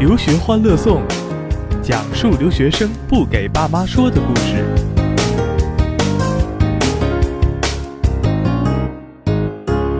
留学欢乐颂，讲述留学生不给爸妈说的故事。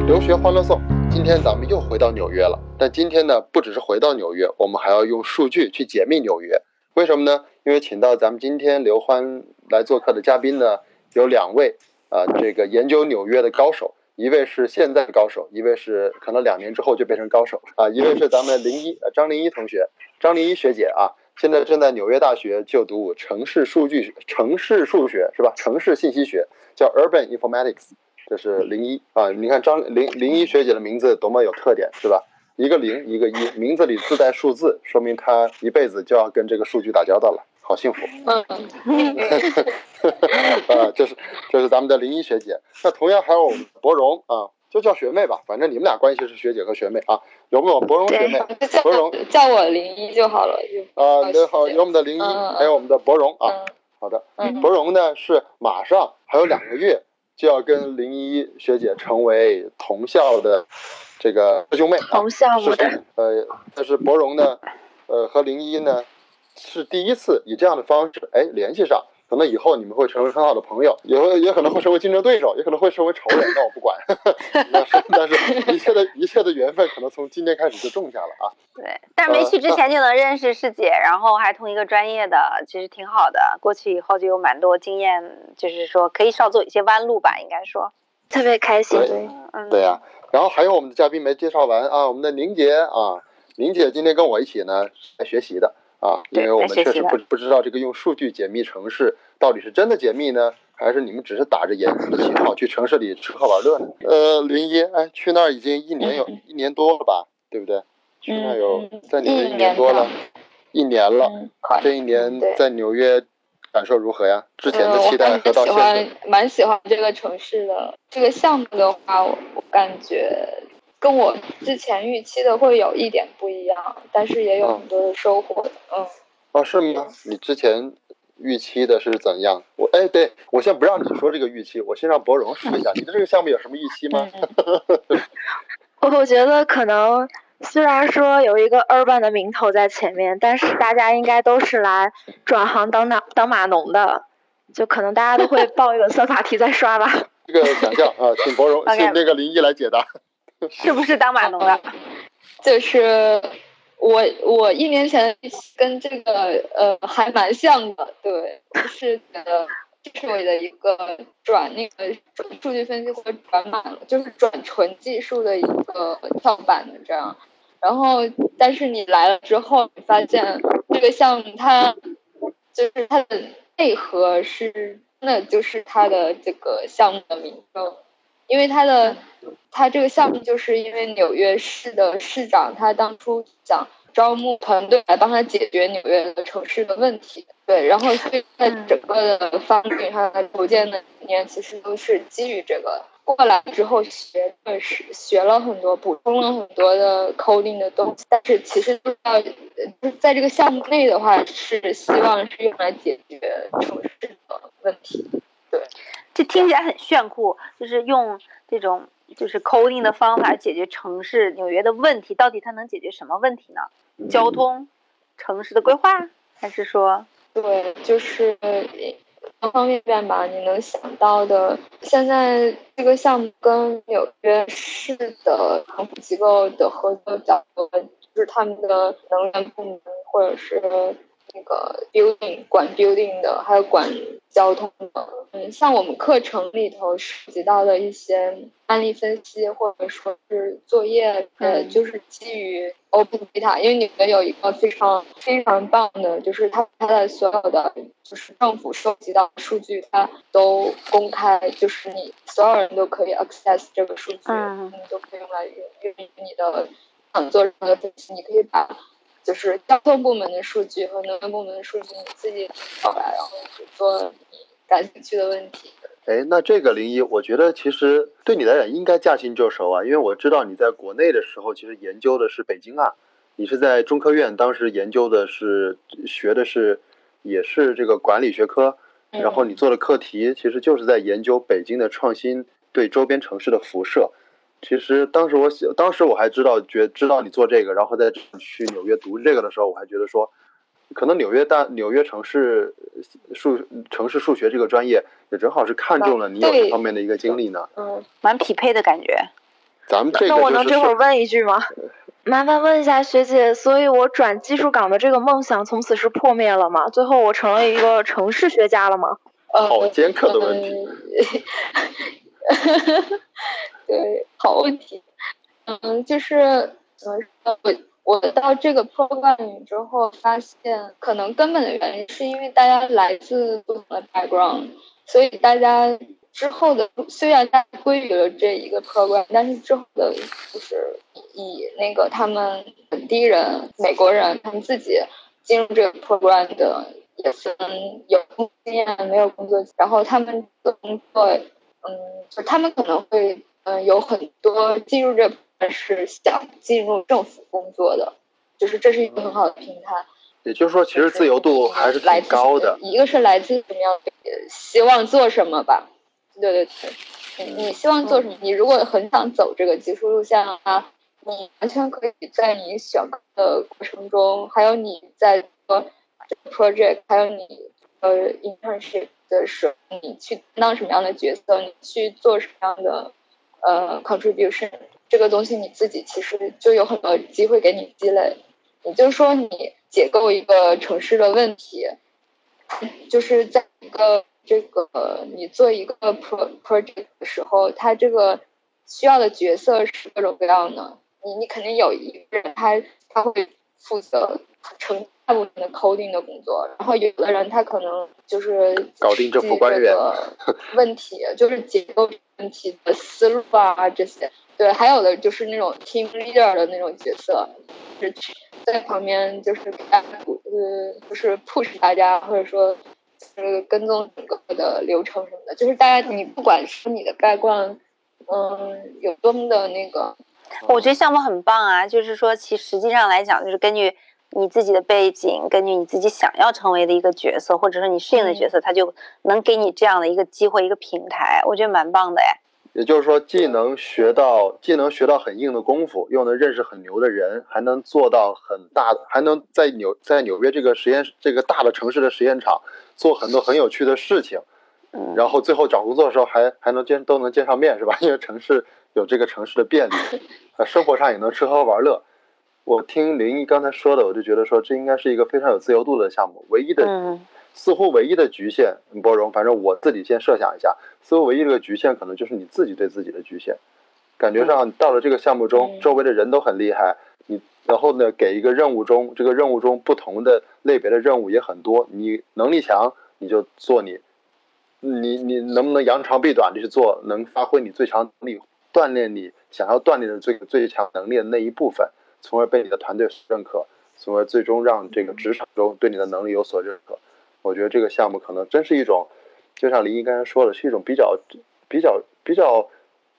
留学欢乐颂，今天咱们又回到纽约了。但今天呢，不只是回到纽约，我们还要用数据去解密纽约。为什么呢？因为请到咱们今天刘欢来做客的嘉宾呢，有两位啊，这个研究纽约的高手。一位是现在的高手，一位是可能两年之后就变成高手啊。一位是咱们零一呃张零一同学，张零一学姐啊，现在正在纽约大学就读城市数据、城市数学是吧？城市信息学叫 Urban Informatics，这是零一啊。你看张零零一学姐的名字多么有特点是吧？一个零一个一，名字里自带数字，说明她一辈子就要跟这个数据打交道了。好幸福，嗯，啊，这是这是咱们的林一学姐，那同样还有我们博荣啊，就叫学妹吧，反正你们俩关系是学姐和学妹啊，有没有博荣学妹？博荣叫我林一就好了。啊，那好，有我们的林一，还有我们的博荣啊，好的，博荣呢是马上还有两个月就要跟林一学姐成为同校的这个师兄妹，同项目的，呃，但是博荣呢，呃，和林一呢。是第一次以这样的方式，哎，联系上，可能以后你们会成为很好的朋友，也会也可能会成为竞争对手，也可能会成为仇人，那我不管。但是，但是一切的一切的缘分，可能从今天开始就种下了啊。对，但是没去之前就能认识师姐，然后还同一个专业的，其实挺好的。过去以后就有蛮多经验，就是说可以少走一些弯路吧，应该说特别开心。对，嗯，对呀。然后还有我们的嘉宾没介绍完啊，我们的宁姐啊，宁姐今天跟我一起呢来学习的。啊，因为我们确实不不知道这个用数据解密城市到底是真的解密呢，还是你们只是打着研究的旗号去城市里吃喝玩乐呢？呃，林一，哎，去那儿已经一年有一年多了吧，对不对？去那儿有在纽约一年多了，一年了。这一年在纽约感受如何呀？之前的期待和到现在。蛮喜欢这个城市的这个项目的话，我感觉。跟我之前预期的会有一点不一样，但是也有很多的收获的，嗯。哦，是吗？你之前预期的是怎样？我哎，对我先不让你说这个预期，我先让博荣说一下，你对这个项目有什么预期吗？我 我觉得可能虽然说有一个 urban 的名头在前面，但是大家应该都是来转行当当当码农的，就可能大家都会报一个算法题再刷吧。这个想象啊，请博荣，请那个林一来解答。是不是当码农的？就是我，我一年前跟这个呃还蛮像的，对，是的，这是我的一个转那个数据分析或者转码，就是转纯技术的一个跳板的这样。然后，但是你来了之后，你发现这个项目它就是它的内核是，那就是它的这个项目的名称。因为他的，他这个项目就是因为纽约市的市长他当初想招募团队来帮他解决纽约的城市的问题，对，然后所以在整个的方面上，他构建的理念其实都是基于这个。过来之后学的是学了很多，补充了很多的 coding 的东西，但是其实不知道，在这个项目内的话是希望是用来解决城市的问题，对。这听起来很炫酷，就是用这种就是 coding 的方法解决城市纽约的问题，到底它能解决什么问题呢？交通、城市的规划，还是说？对，就是方方面面吧，你能想到的。现在这个项目跟纽约市的政府机构的合作比较多，就是他们的能源部门或者是。那个 building 管 building 的，还有管交通的，嗯，像我们课程里头涉及到的一些案例分析，或者说是作业，呃，就是基于 open data，因为你们有一个非常非常棒的，就是它它的所有的就是政府收集到数据，它都公开，就是你所有人都可以 access 这个数据，你都可以用来用用于你的想做任何分析，你可以把。就是交通部门的数据和能源部门的数据，你自己找来，然后去做你感兴趣的问题。哎，那这个零一，我觉得其实对你来讲应该驾轻就熟啊，因为我知道你在国内的时候，其实研究的是北京啊，你是在中科院，当时研究的是学的是也是这个管理学科，然后你做的课题其实就是在研究北京的创新对周边城市的辐射。其实当时我写，当时我还知道觉知道你做这个，然后再去纽约读这个的时候，我还觉得说，可能纽约大纽约城市数城市数学这个专业也正好是看中了你有这方面的一个经历呢。嗯，蛮匹配的感觉。咱们这个那我能这会儿问一句吗？麻烦问一下学姐，所以我转技术岗的这个梦想从此是破灭了吗？最后我成了一个城市学家了吗？呃，好尖刻的问题。对，好问题。嗯，就是怎么说？我我到这个 program 之后，发现可能根本的原因是因为大家来自不同的 background，所以大家之后的虽然大家归于了这一个 program，但是之后的就是以那个他们本地人、美国人他们自己进入这个 program 的也分有工作经验没有工作，然后他们的工作，嗯，就他们可能会嗯有很多进入这是想进入政府工作的，就是这是一个很好的平台。也就是说，其实自由度还是挺来高的。一个是来自什么样的希望做什么吧，对对对，你你希望做什么？你如果很想走这个技术路线啊，你完全可以在你选课的过程中，还有你在做这个 project，还有你呃 internship 的时候，你去担当什么样的角色，你去做什么样的呃 contribution，这个东西你自己其实就有很多机会给你积累。也就是说，你解构一个城市的问题，就是在一个这个你做一个 pro project 的时候，它这个需要的角色是各种各样的。你你肯定有一个人他他会负责成大部分的 coding 的工作，然后有的人他可能就是搞定政府官员这个 问题，就是解构问题的思路啊这些。对，还有的就是那种 team leader 的那种角色，是在旁边就是给大家呃，就是 push 大家，或者说就是跟踪整个的流程什么的。就是大家你不管是你的概观，嗯，有多么的那个，我觉得项目很棒啊，就是说其实际上来讲，就是根据你自己的背景，根据你自己想要成为的一个角色，或者说你适应的角色，他就能给你这样的一个机会、一个平台，我觉得蛮棒的哎。也就是说，既能学到，既能学到很硬的功夫，又能认识很牛的人，还能做到很大的，还能在纽在纽约这个实验这个大的城市的实验场做很多很有趣的事情，嗯，然后最后找工作的时候还还能见都能见上面是吧？因为城市有这个城市的便利，呃，生活上也能吃喝玩乐。我听林毅刚才说的，我就觉得说这应该是一个非常有自由度的项目，唯一的嗯似乎唯一的局限，波荣，反正我自己先设想一下，似乎唯一这个局限可能就是你自己对自己的局限。感觉上到了这个项目中，嗯周围的人都很厉害，你然后呢给一个任务中，这个任务中不同的类别的任务也很多，你能力强你就做你，你你能不能扬长避短的去做，能发挥你最强能力，锻炼你想要锻炼的最最强能力的那一部分，从而被你的团队认可，从而最终让这个职场中对你的能力有所认可。我觉得这个项目可能真是一种，就像林毅刚才说的，是一种比较比较比较，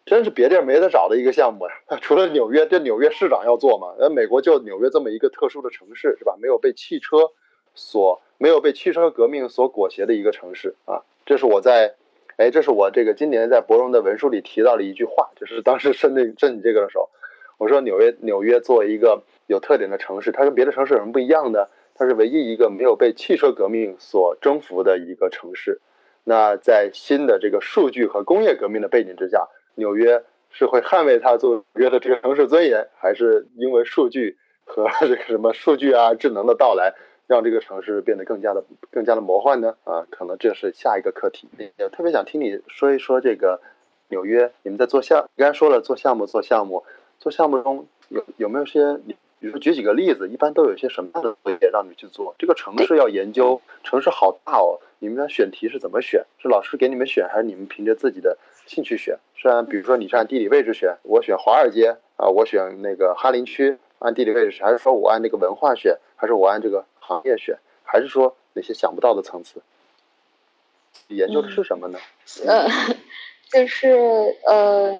真是别地儿没得找的一个项目呀。除了纽约，这纽约市长要做嘛？呃，美国就纽约这么一个特殊的城市，是吧？没有被汽车所没有被汽车革命所裹挟的一个城市啊。这是我在，哎，这是我这个今年在博荣的文书里提到的一句话，就是当时申那申你这个的时候，我说纽约纽约作为一个有特点的城市，它跟别的城市有什么不一样的？它是唯一一个没有被汽车革命所征服的一个城市。那在新的这个数据和工业革命的背景之下，纽约是会捍卫它作约的这个城市尊严，还是因为数据和这个什么数据啊、智能的到来，让这个城市变得更加的更加的魔幻呢？啊，可能这是下一个课题。也特别想听你说一说这个纽约，你们在做项，你刚才说了做项目做项目，做项目中有有没有些你？比如说举几个例子，一般都有一些什么样的作业让你去做？这个城市要研究，城市好大哦，你们的选题是怎么选？是老师给你们选，还是你们凭着自己的兴趣选？是按比如说你是按地理位置选，我选华尔街啊，我选那个哈林区，按地理位置选，还是说我按那个文化选，还是我按这个行业选，还是说那些想不到的层次？研究的是什么呢？呃，就是呃。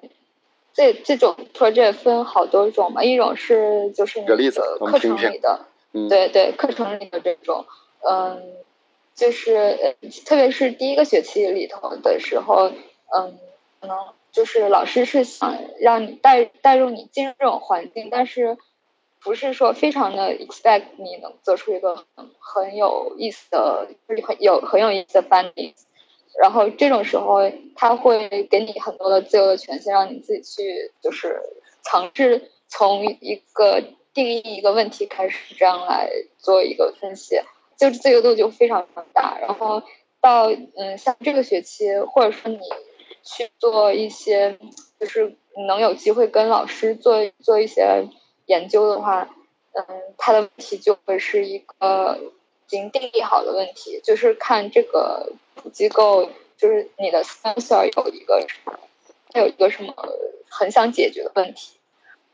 这这种 project 分好多种嘛，一种是就是你个例子的课程里的，嗯，对对，课程里的这种，嗯，就是呃，特别是第一个学期里头的时候，嗯，可能就是老师是想让你带带入你进入这种环境，但是不是说非常的 expect 你能做出一个很有意思的、很有很有意思的翻译。然后这种时候，他会给你很多的自由的权限，让你自己去就是尝试从一个定义一个问题开始，这样来做一个分析，就是自由度就非常非常大。然后到嗯，像这个学期，或者说你去做一些，就是能有机会跟老师做做一些研究的话，嗯，他的问题就会是一个已经定义好的问题，就是看这个。机构就是你的 sponsor 有一个，它有一个什么很想解决的问题，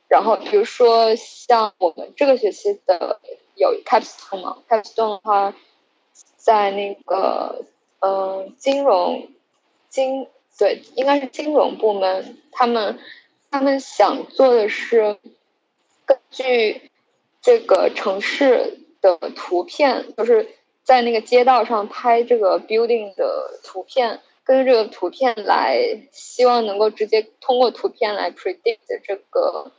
然后比如说像我们这个学期的有 capstone 嘛，capstone 的话，在那个嗯金融金对应该是金融部门，他们他们想做的是根据这个城市的图片，就是。在那个街道上拍这个 building 的图片，根据这个图片来，希望能够直接通过图片来 predict 这个，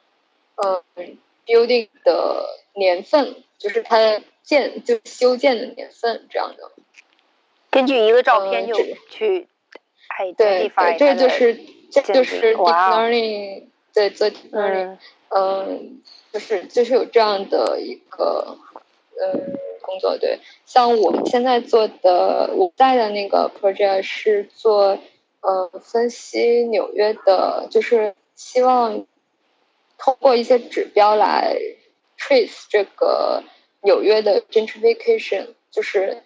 嗯，building 的年份，就是它建就修建的年份这样的。根据一个照片就去，对对，这就是这就是 deep learning 对做 deep learning，嗯，就是就是有这样的一个，嗯。工作对，像我们现在做的，我在的那个 project 是做，呃，分析纽约的，就是希望通过一些指标来 trace 这个纽约的 gentrification，就是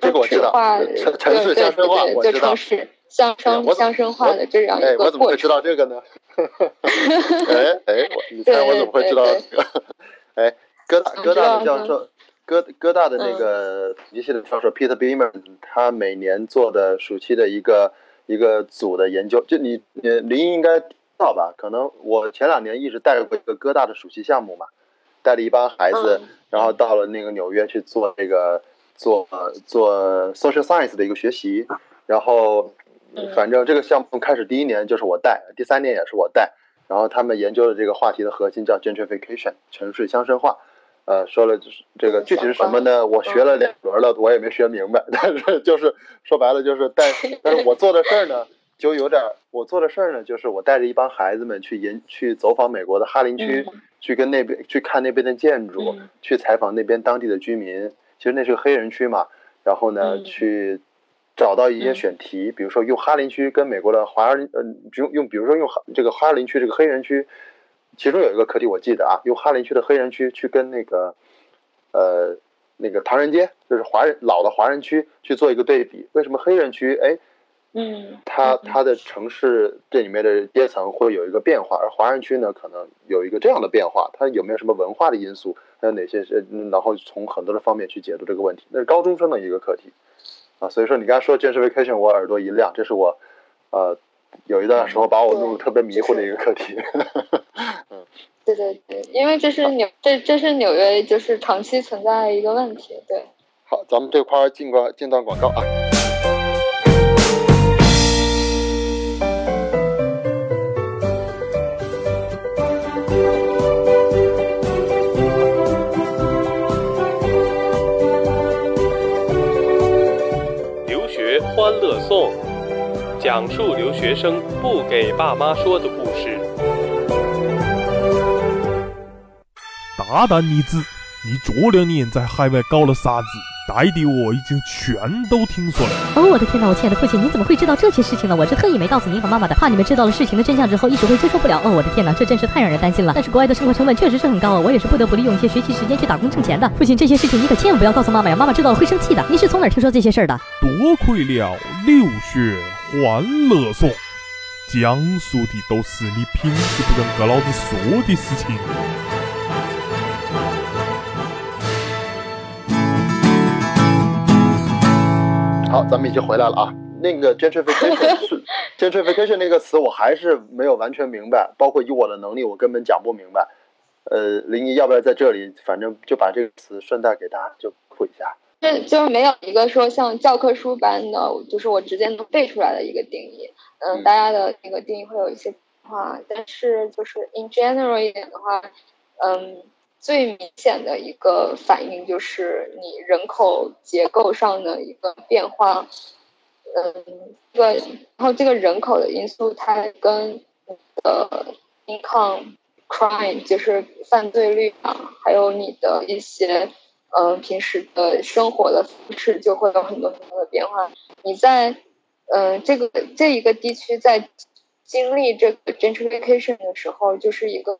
这个我知道城市化，对对对对，就城市乡生乡生化的这样一个过程。我怎么会知道这个呢？哎哎，我你猜我怎么会知道这个？哎，哥大哥大的教授。哥哥大的那个统计系的教授 Peter Beamer，他每年做的暑期的一个一个组的研究，就你你林应该知道吧？可能我前两年一直带过一个哥大的暑期项目嘛，带了一帮孩子，然后到了那个纽约去做这个做做 social science 的一个学习，然后反正这个项目开始第一年就是我带，第三年也是我带，然后他们研究的这个话题的核心叫 gentrification 城市乡绅化。呃，说了就是这个具体是什么呢？我学了两轮了，我也没学明白。但是就是说白了就是，但但是我做的事儿呢，就有点我做的事儿呢，就是我带着一帮孩子们去研去走访美国的哈林区，去跟那边去看那边的建筑，去采访那边当地的居民。其实那是个黑人区嘛，然后呢，去找到一些选题，比如说用哈林区跟美国的华人，嗯，用用比如说用哈这个哈林区这个黑人区。其中有一个课题我记得啊，用哈林区的黑人区去跟那个，呃，那个唐人街，就是华人老的华人区去做一个对比。为什么黑人区，哎，嗯，它它的城市这里面的阶层会有一个变化，而华人区呢，可能有一个这样的变化。它有没有什么文化的因素？还有哪些是？然后从很多的方面去解读这个问题。那是高中生的一个课题啊。所以说你刚才说 gentrification，我耳朵一亮，这是我，呃。有一段时候把我弄得特别迷糊的一个课题。嗯，对对对，因为这是纽这这是纽约就是长期存在的一个问题。对。好，咱们这块儿进个进段广告啊。留学欢乐颂。讲述留学生不给爸妈说的故事。大胆女子，你这两年在海外搞了啥子？带的我已经全都听说了。哦，我的天哪，我亲爱的父亲，你怎么会知道这些事情呢？我是特意没告诉您和妈妈的，怕你们知道了事情的真相之后一时会接受不了。哦，我的天哪，这真是太让人担心了。但是国外的生活成本确实是很高啊，我也是不得不利用一些学习时间去打工挣钱的。父亲，这些事情你可千万不要告诉妈妈呀，妈妈知道了会生气的。你是从哪儿听说这些事儿的？多亏了留学欢乐颂，讲述的都是你平时不跟哥老子说的事情。好，咱们已经回来了啊。那个 gentrification 是 gentrification 那个词，我还是没有完全明白。包括以我的能力，我根本讲不明白。呃，林怡，要不要在这里，反正就把这个词顺带给大家就普一下。就就是没有一个说像教科书般的，就是我直接能背出来的一个定义。嗯，大家的那个定义会有一些变化，但是就是 in general 一点的话，嗯，最明显的一个反应就是你人口结构上的一个变化，嗯，对，然后这个人口的因素它跟你的 income crime 就是犯罪率啊，还有你的一些。嗯，平时的生活的方式就会有很多很多的变化。你在嗯这个这一个地区在经历这个 gentrification 的时候，就是一个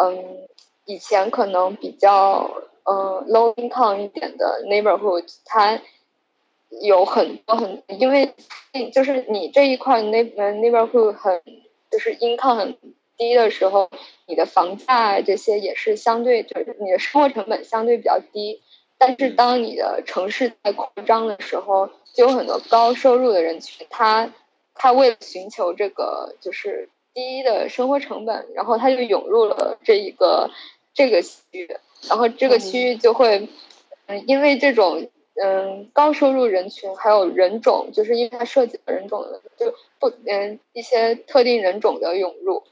嗯以前可能比较嗯 low income 一点的 neighborhood，它有很多很因为就是你这一块 neigh neighborhood 很就是 income 很。低的时候，你的房价这些也是相对，就是你的生活成本相对比较低。但是当你的城市在扩张的时候，就有很多高收入的人群，他他为了寻求这个就是低的生活成本，然后他就涌入了这一个这个区域，然后这个区域就会，嗯，因为这种嗯高收入人群还有人种，就是因为它涉及人种的，就不嗯一些特定人种的涌入。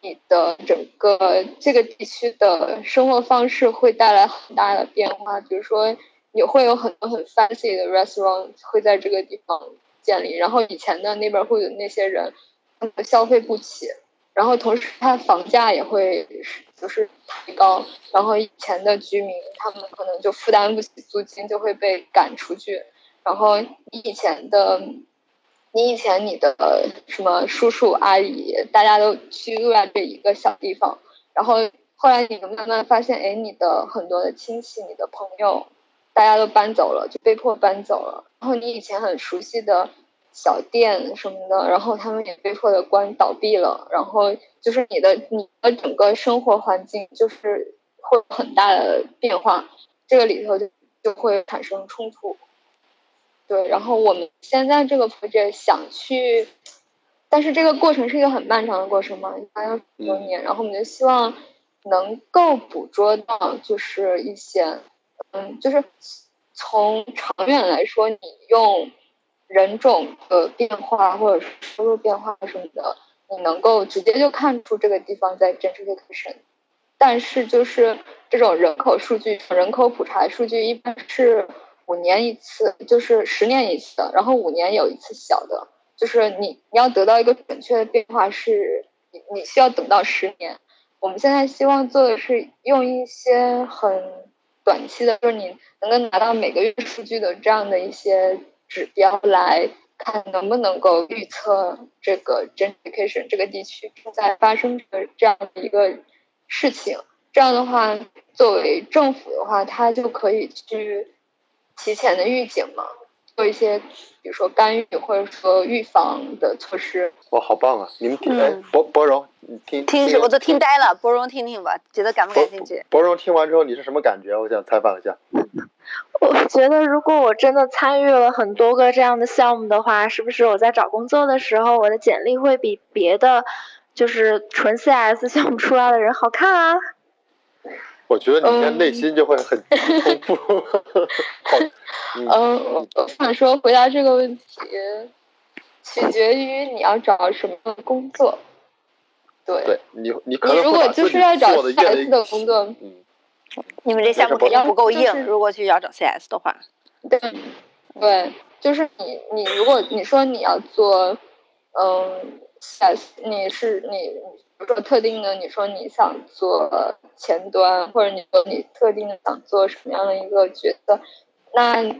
你的整个这个地区的生活方式会带来很大的变化，比如说你会有很多很 fancy 的 restaurant 会在这个地方建立，然后以前的那边会有那些人，他们消费不起，然后同时它房价也会就是提高，然后以前的居民他们可能就负担不起租金，就会被赶出去，然后以前的。你以前你的什么叔叔阿姨，大家都居住在这一个小地方，然后后来你慢慢发现，哎，你的很多的亲戚、你的朋友，大家都搬走了，就被迫搬走了。然后你以前很熟悉的小店什么的，然后他们也被迫的关倒闭了。然后就是你的你的整个生活环境就是会有很大的变化，这个里头就就会产生冲突。对，然后我们现在这个 project 想去，但是这个过程是一个很漫长的过程嘛，大概很多年。然后我们就希望能够捕捉到，就是一些，嗯，就是从长远来说，你用人种的变化或者是收入变化什么的，你能够直接就看出这个地方在 gentrification。但是就是这种人口数据、人口普查数据一般是。五年一次，就是十年一次的，然后五年有一次小的，就是你你要得到一个准确的变化，是你你需要等到十年。我们现在希望做的是用一些很短期的，就是你能够拿到每个月数据的这样的一些指标来看，能不能够预测这个 Jenification 这个地区正在发生的这样的一个事情。这样的话，作为政府的话，它就可以去。提前的预警嘛，做一些，比如说干预或者说预防的措施。哇，好棒啊！你们听，哎，博博荣，你听听，我都听呆了。博荣，听听吧，觉得感不感兴趣？博荣听完之后你是什么感觉？我想采访一下。我觉得如果我真的参与了很多个这样的项目的话，是不是我在找工作的时候，我的简历会比别的就是纯 CS 项目出来的人好看啊？我觉得你应该内心就会很丰富。嗯，我想说回答这个问题，取决于你要找什么工作。对，对你你你如果就是要找 CS 的工作，嗯，你们这项目肯定不够硬。如果去要找 CS 的话，对，对，就是你你如果你说你要做，嗯，CS，你是你。比如说特定的，你说你想做前端，或者你说你特定的想做什么样的一个角色，那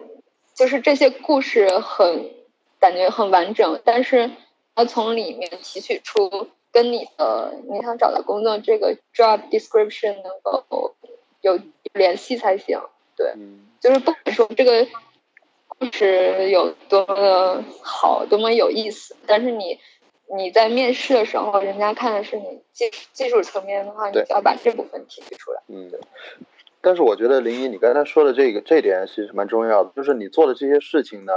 就是这些故事很感觉很完整，但是要从里面提取出跟你的你想找的工作这个 job description 能够有联系才行。对，就是不管说这个故事有多么的好，多么有意思，但是你。你在面试的时候，人家看的是你技技术层面的话，你就要把这部分提取出来。嗯，但是我觉得林一，你刚才说的这个这点其实蛮重要的，就是你做的这些事情呢，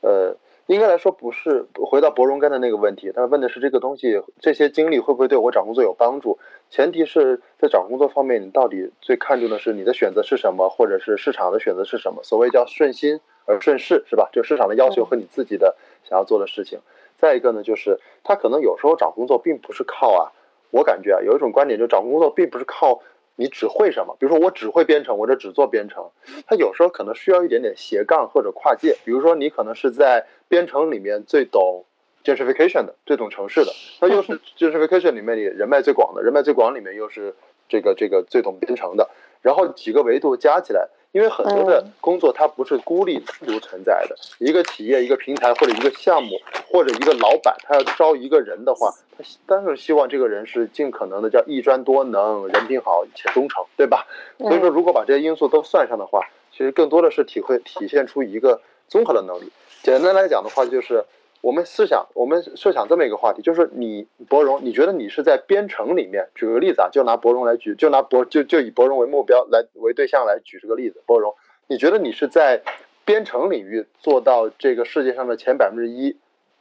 呃，应该来说不是回到博荣干的那个问题，他问的是这个东西，这些经历会不会对我找工作有帮助？前提是在找工作方面，你到底最看重的是你的选择是什么，或者是市场的选择是什么？所谓叫顺心而顺势，是吧？就市场的要求和你自己的想要做的事情。再一个呢，就是他可能有时候找工作并不是靠啊，我感觉啊，有一种观点就找工作并不是靠你只会什么，比如说我只会编程，我这只做编程。他有时候可能需要一点点斜杠或者跨界，比如说你可能是在编程里面最懂 gentrification 的，最懂城市的，那又是 gentrification 里面你人脉最广的，人脉最广里面又是这个这个最懂编程的，然后几个维度加起来。因为很多的工作它不是孤立单独存在的，一个企业、一个平台或者一个项目或者一个老板，他要招一个人的话，他当然希望这个人是尽可能的叫一专多能，人品好且忠诚，对吧？所以说，如果把这些因素都算上的话，其实更多的是体会体现出一个综合的能力。简单来讲的话，就是。我们思想，我们设想这么一个话题，就是你博荣，你觉得你是在编程里面？举个例子啊，就拿博荣来举，就拿博就就以博荣为目标来为对象来举这个例子。博荣，你觉得你是在编程领域做到这个世界上的前百分之一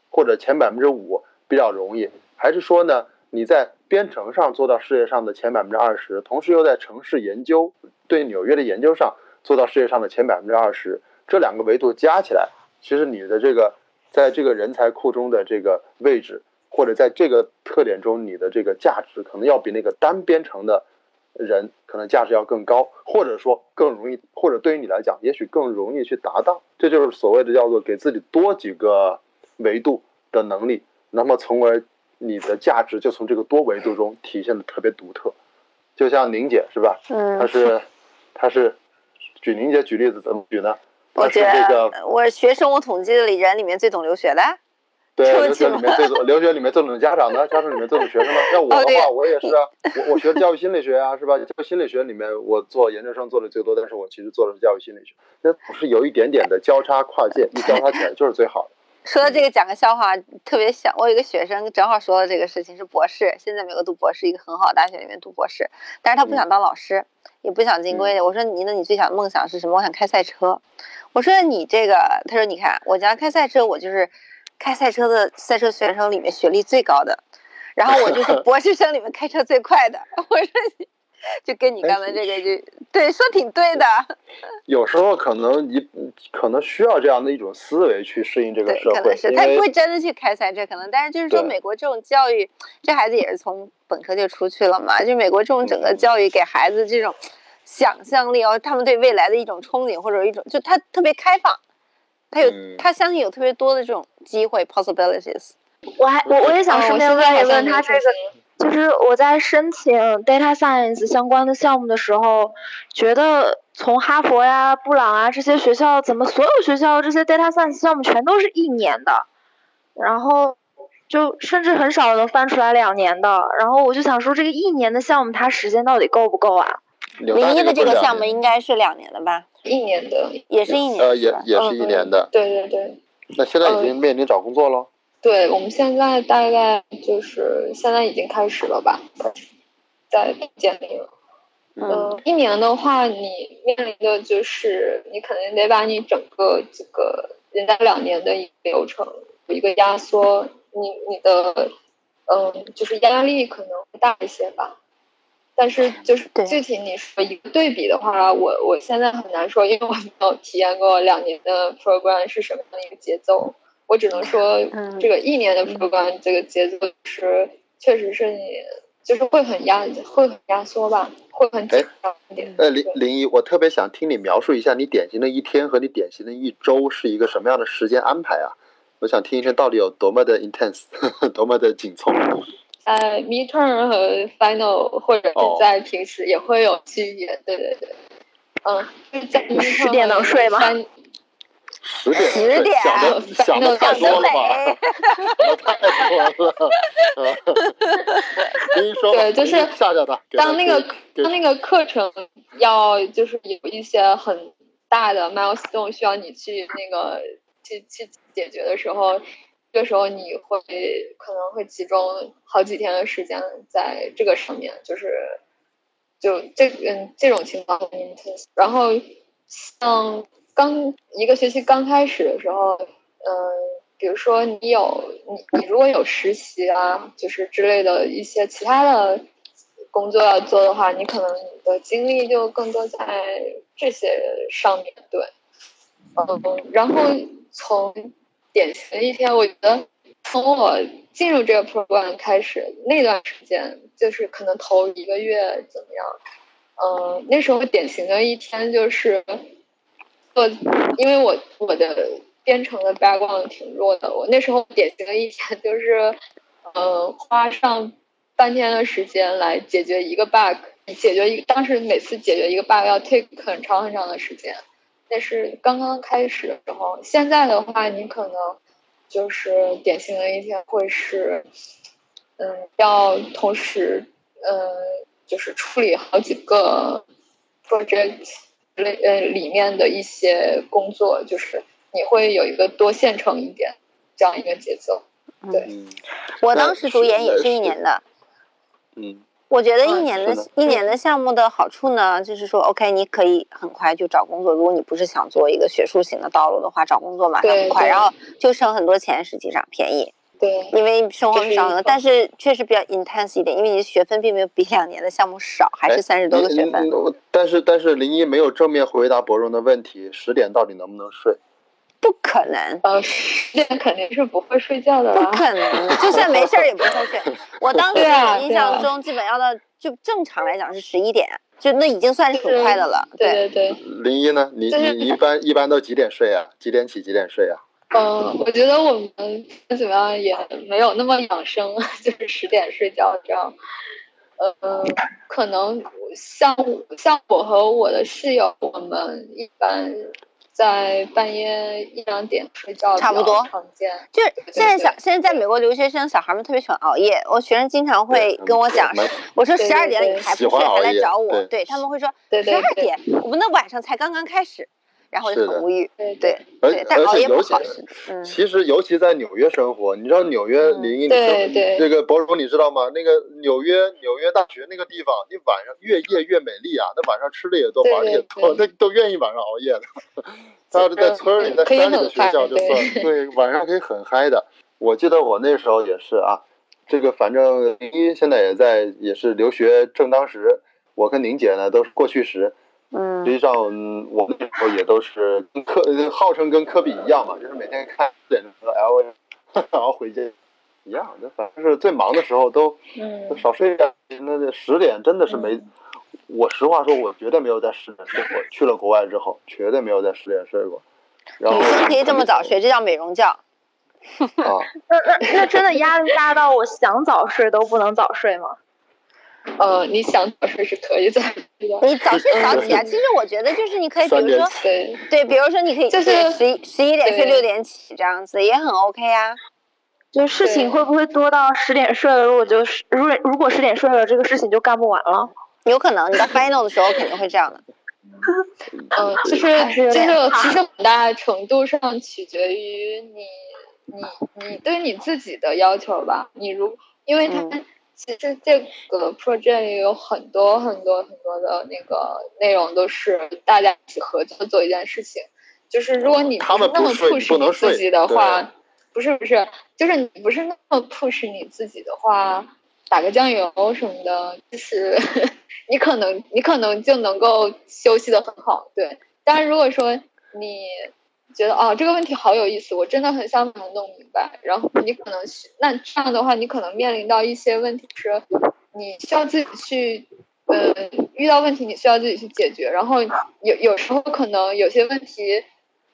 或者前百分之五比较容易，还是说呢你在编程上做到世界上的前百分之二十，同时又在城市研究对纽约的研究上做到世界上的前百分之二十？这两个维度加起来，其实你的这个。在这个人才库中的这个位置，或者在这个特点中，你的这个价值可能要比那个单编程的人可能价值要更高，或者说更容易，或者对于你来讲，也许更容易去达到。这就是所谓的叫做给自己多几个维度的能力，那么从而你的价值就从这个多维度中体现的特别独特。就像宁姐是吧？嗯，她是，她是，举宁姐举例子怎么举呢？我觉得我学生物统计的人里面最懂留学的，对，留学里面最懂留学里面最懂家长的，家长里面最懂学生的。像我的话，我也是啊，我我学教育心理学啊，是吧？教育心理学里面我做研究生做的最多，但是我其实做的是教育心理学，那不是有一点点的交叉跨界，一交叉起来就是最好的。说到这个，讲个笑话，特别想，我有一个学生正好说了这个事情，是博士，现在美国读博士，一个很好的大学里面读博士，但是他不想当老师，也不想进规的。我说你那你最想梦想是什么？我想开赛车。我说你这个，他说你看我将开赛车，我就是开赛车的赛车选手里面学历最高的，然后我就是 博士生里面开车最快的。我说 就跟你刚才这个就对说挺对的。有时候可能你可能需要这样的一种思维去适应这个社会，可能是他不会真的去开赛车，可能但是就是说美国这种教育，这孩子也是从本科就出去了嘛，就美国这种整个教育给孩子这种。想象力哦，他们对未来的一种憧憬或者一种，就他特别开放，他有他相信有特别多的这种机会 possibilities。我还我我也想顺便问一问他这个，就是我在申请 data science 相关的项目的时候，觉得从哈佛呀、布朗啊这些学校，怎么所有学校这些 data science 项目全都是一年的，然后就甚至很少能翻出来两年的，然后我就想说，这个一年的项目它时间到底够不够啊？零一的这个项目应该是两年的吧？一年的，也是一年，呃，也也是一年的。对对对。那现在已经面临找工作了？对，我们现在大概就是现在已经开始了吧，在建立了。嗯，一年的话，你面临的就是你肯定得把你整个这个人家两年的一个流程有一个压缩，你你的嗯，就是压力可能会大一些吧。但是就是具体你说一个对比的话，我我现在很难说，因为我没有体验过两年的 program 是什么样的一个节奏。我只能说，这个一年的 program 这个节奏是确实是你就是会很压，会很压缩吧，会很紧张一点。呃，林林一，我特别想听你描述一下你典型的一天和你典型的一周是一个什么样的时间安排啊？我想听一听到底有多么的 intense，多么的紧凑。呃 midterm 和 final 或者是在平时也会有区别，对对对，嗯，就是在十点能睡吗？十点，十点，想的太多了吧？太多了。对，就是吓吓他。当那个当那个课程要就是有一些很大的 milestone 需要你去那个去去解决的时候。这个时候你会可能会集中好几天的时间在这个上面，就是就这嗯这种情况。然后像刚一个学期刚开始的时候，嗯，比如说你有你你如果有实习啊，就是之类的一些其他的工作要做的话，你可能你的精力就更多在这些上面对，嗯，然后从。典型的一天，我觉得从我进入这个 program 开始那段时间，就是可能头一个月怎么样，嗯、那时候典型的一天就是，我，因为我我的编程的 background 挺弱的，我那时候典型的一天就是，呃，花上半天的时间来解决一个 bug，解决一，当时每次解决一个 bug 要 take 很长很长的时间。那是刚刚开始的时候，现在的话，你可能就是典型的一天会是，嗯，要同时，嗯，就是处理好几个 project 类呃里面的一些工作，就是你会有一个多线程一点这样一个节奏。对，嗯我当时读研也是一年的，嗯我觉得一嗯年的、一年的项目的好处呢，就是说，OK，你可以很快就找工作。如果你不是想做一个学术型的道路的话，找工作马上很快，对对然后就省很多钱，实际上便宜，对，因为生活这是少了。但是确实比较 intense 一点，因为你的学分并没有比两年的项目少，还是哎三十多个学分。但是但是林一没有正面回答博荣的问题，十点到底能不能睡？不可能，呃，十点肯定是不会睡觉的不。可能，就算没事儿也不会睡。我当时印象中，基本要到就正常来讲是十一点，就那已经算是很快的了。对对对，林一呢？你你一般一般都几点睡啊？几点起？几点睡啊？嗯，我觉得我们怎么样也没有那么养生，就是十点睡觉这样。呃，可能像像我和我的室友，我们一般在半夜一两点睡觉差不多常见。就是现在小现在在美国留学生小孩们特别喜欢熬夜，我学生经常会跟我讲，我说对十二点了你还不睡，还来找我，对对他们会说对对对十二点，我们的晚上才刚刚开始，然后我就很无语，对对而，但而熬夜不且尤其好，嗯，其实尤其在纽约生活，你知道纽约嗯林一，对对这个博主你知道吗？那个纽约纽约大学那个地方，你晚上越夜越美丽啊，那晚上吃的也多，对玩的也多，那都愿意晚上熬夜的。他要是在村里，在山里的学校就算对，晚上可以很嗨的。我记得我那时候也是啊，这个反正林一现在也在也是留学正当时，我跟宁姐呢都是过去时。实嗯际上，嗯我们那时候也都是跟科，呃号称跟科比一样嘛，就是每天看点钟 L A，然后回家一样。就反正是最忙的时候都嗯都少睡点。那这十点真的是没，我实话说，我绝对没有在十点睡过。去了国外之后，绝对没有在十点睡过。然后女生可以这么早睡，这叫美容觉。啊，那那那真的压力大到我想早睡都不能早睡吗？呃，你想早睡是可以的。你早睡早起啊，其实我觉得就是你可以，比如说对，对，比如说你可以就是十一十一点睡六点起这样子也很 OK 啊。就事情会不会多到十点睡了？如果就是如果如果十点睡了，这个事情就干不完了。有可能你到 final 的时候肯定会这样的。嗯，就是就是有这个其实很大程度上取决于你你你对你自己的要求吧。你如因为他嗯其实这个 project 里有很多很多很多的那个内容都是大家一起合作做一件事情。就是如果你不是那么 push 你自己的话，不是不是，就是你不是那么 push 你自己的话，打个酱油什么的，就是 你可能你可能就能够休息的很好，对。但是如果说你觉得啊这个问题好有意思，我真的很想把它弄明白，然后你可能那这样的话，你可能面临到一些问题是，你需要自己去。呃，遇到问题你需要自己去解决，然后有有时候可能有些问题，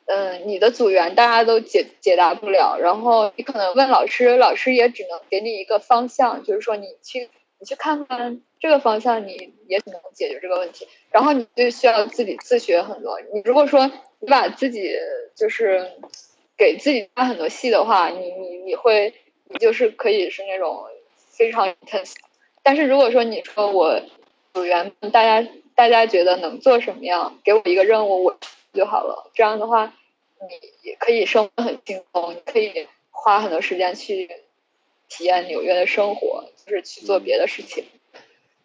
嗯，你的组员大家都解解答不了，然后你可能问老师，老师也只能给你一个方向，就是说你去你去看看这个方向，你也只能解决这个问题，然后你就需要自己自学很多。你如果说你把自己就是给自己加很多戏的话，你你你会你就是可以是那种非常 intense，但是如果说你说我组员们大家大家觉得能做什么样，给我一个任务我就好了，这样的话你也可以生活很轻松，你可以花很多时间去体验纽约的生活，就是去做别的事情。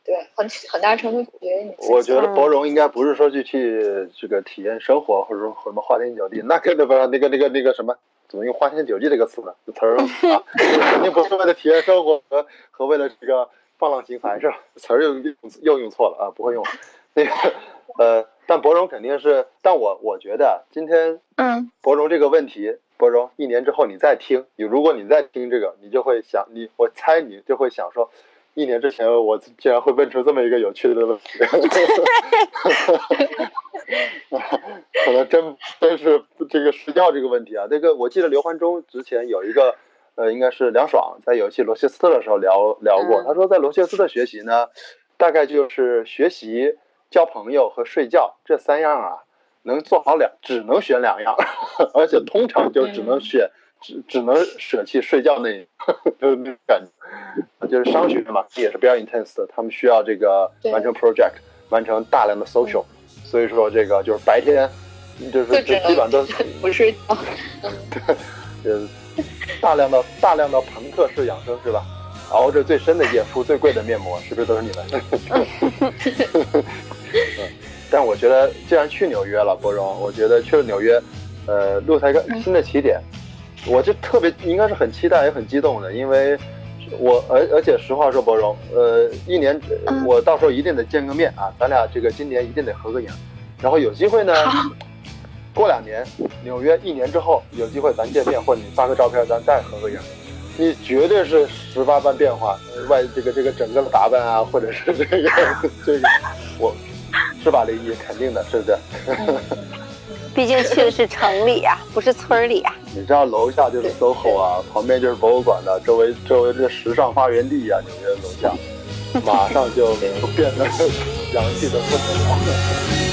对，很很大程度取决于你。我觉得博荣应该不是说去去这个体验生活，或者说什么花天酒地，那肯定不是那个那个那个什么，怎么用花天酒地这个词呢？这词儿啊，肯定不是为了体验生活和和为了这个放浪形骸是吧？词儿又用又用错了啊，不会用。那个呃，但博荣肯定是，但我我觉得今天嗯博荣这个问题，博荣，一年之后你再听，你如果你再听这个，你就会想，你我猜你就会想说，一年之前我竟然会问出这么一个有趣的问题，可能真真是这个睡觉这个问题啊。这个我记得刘欢忠之前有一个，呃，应该是梁爽在有一期罗切斯特的时候聊聊过，嗯他说在罗切斯特学习呢，大概就是学习、交朋友和睡觉这三样啊。能做好两，只能选两样，而且通常就只能选，只只能舍弃睡觉那，就是那种感觉。就是商学嘛，也是比较 intense 的，他们需要这个完成 project，完成大量的 social，所以说这个就是白天，就是就基本上都能不睡觉。呃大量的大量的朋克式养生是吧？熬着最深的夜，敷最贵的面膜，是不是都是你们？嗯，但我觉得既然去纽约了，博荣，我觉得去了纽约，呃，路才一个新的起点，我就特别应该是很期待也很激动的，因为我而而且实话说，博荣，呃，一年嗯我到时候一定得见个面啊，咱俩这个今年一定得合个影，然后有机会呢。过两年，纽约一年之后有机会咱见面，或者你发个照片，咱再合个影。你绝对是十八般变化，呃外这个这个整个的打扮啊，或者是这个这个，我是吧？林一肯定的，是不是？毕竟去的是城里啊，不是村里啊。你知道楼下就是 SOHO 啊，旁边就是博物馆的，周围周围这时尚发源地啊，纽约楼下，马上就变得 洋气的不得了。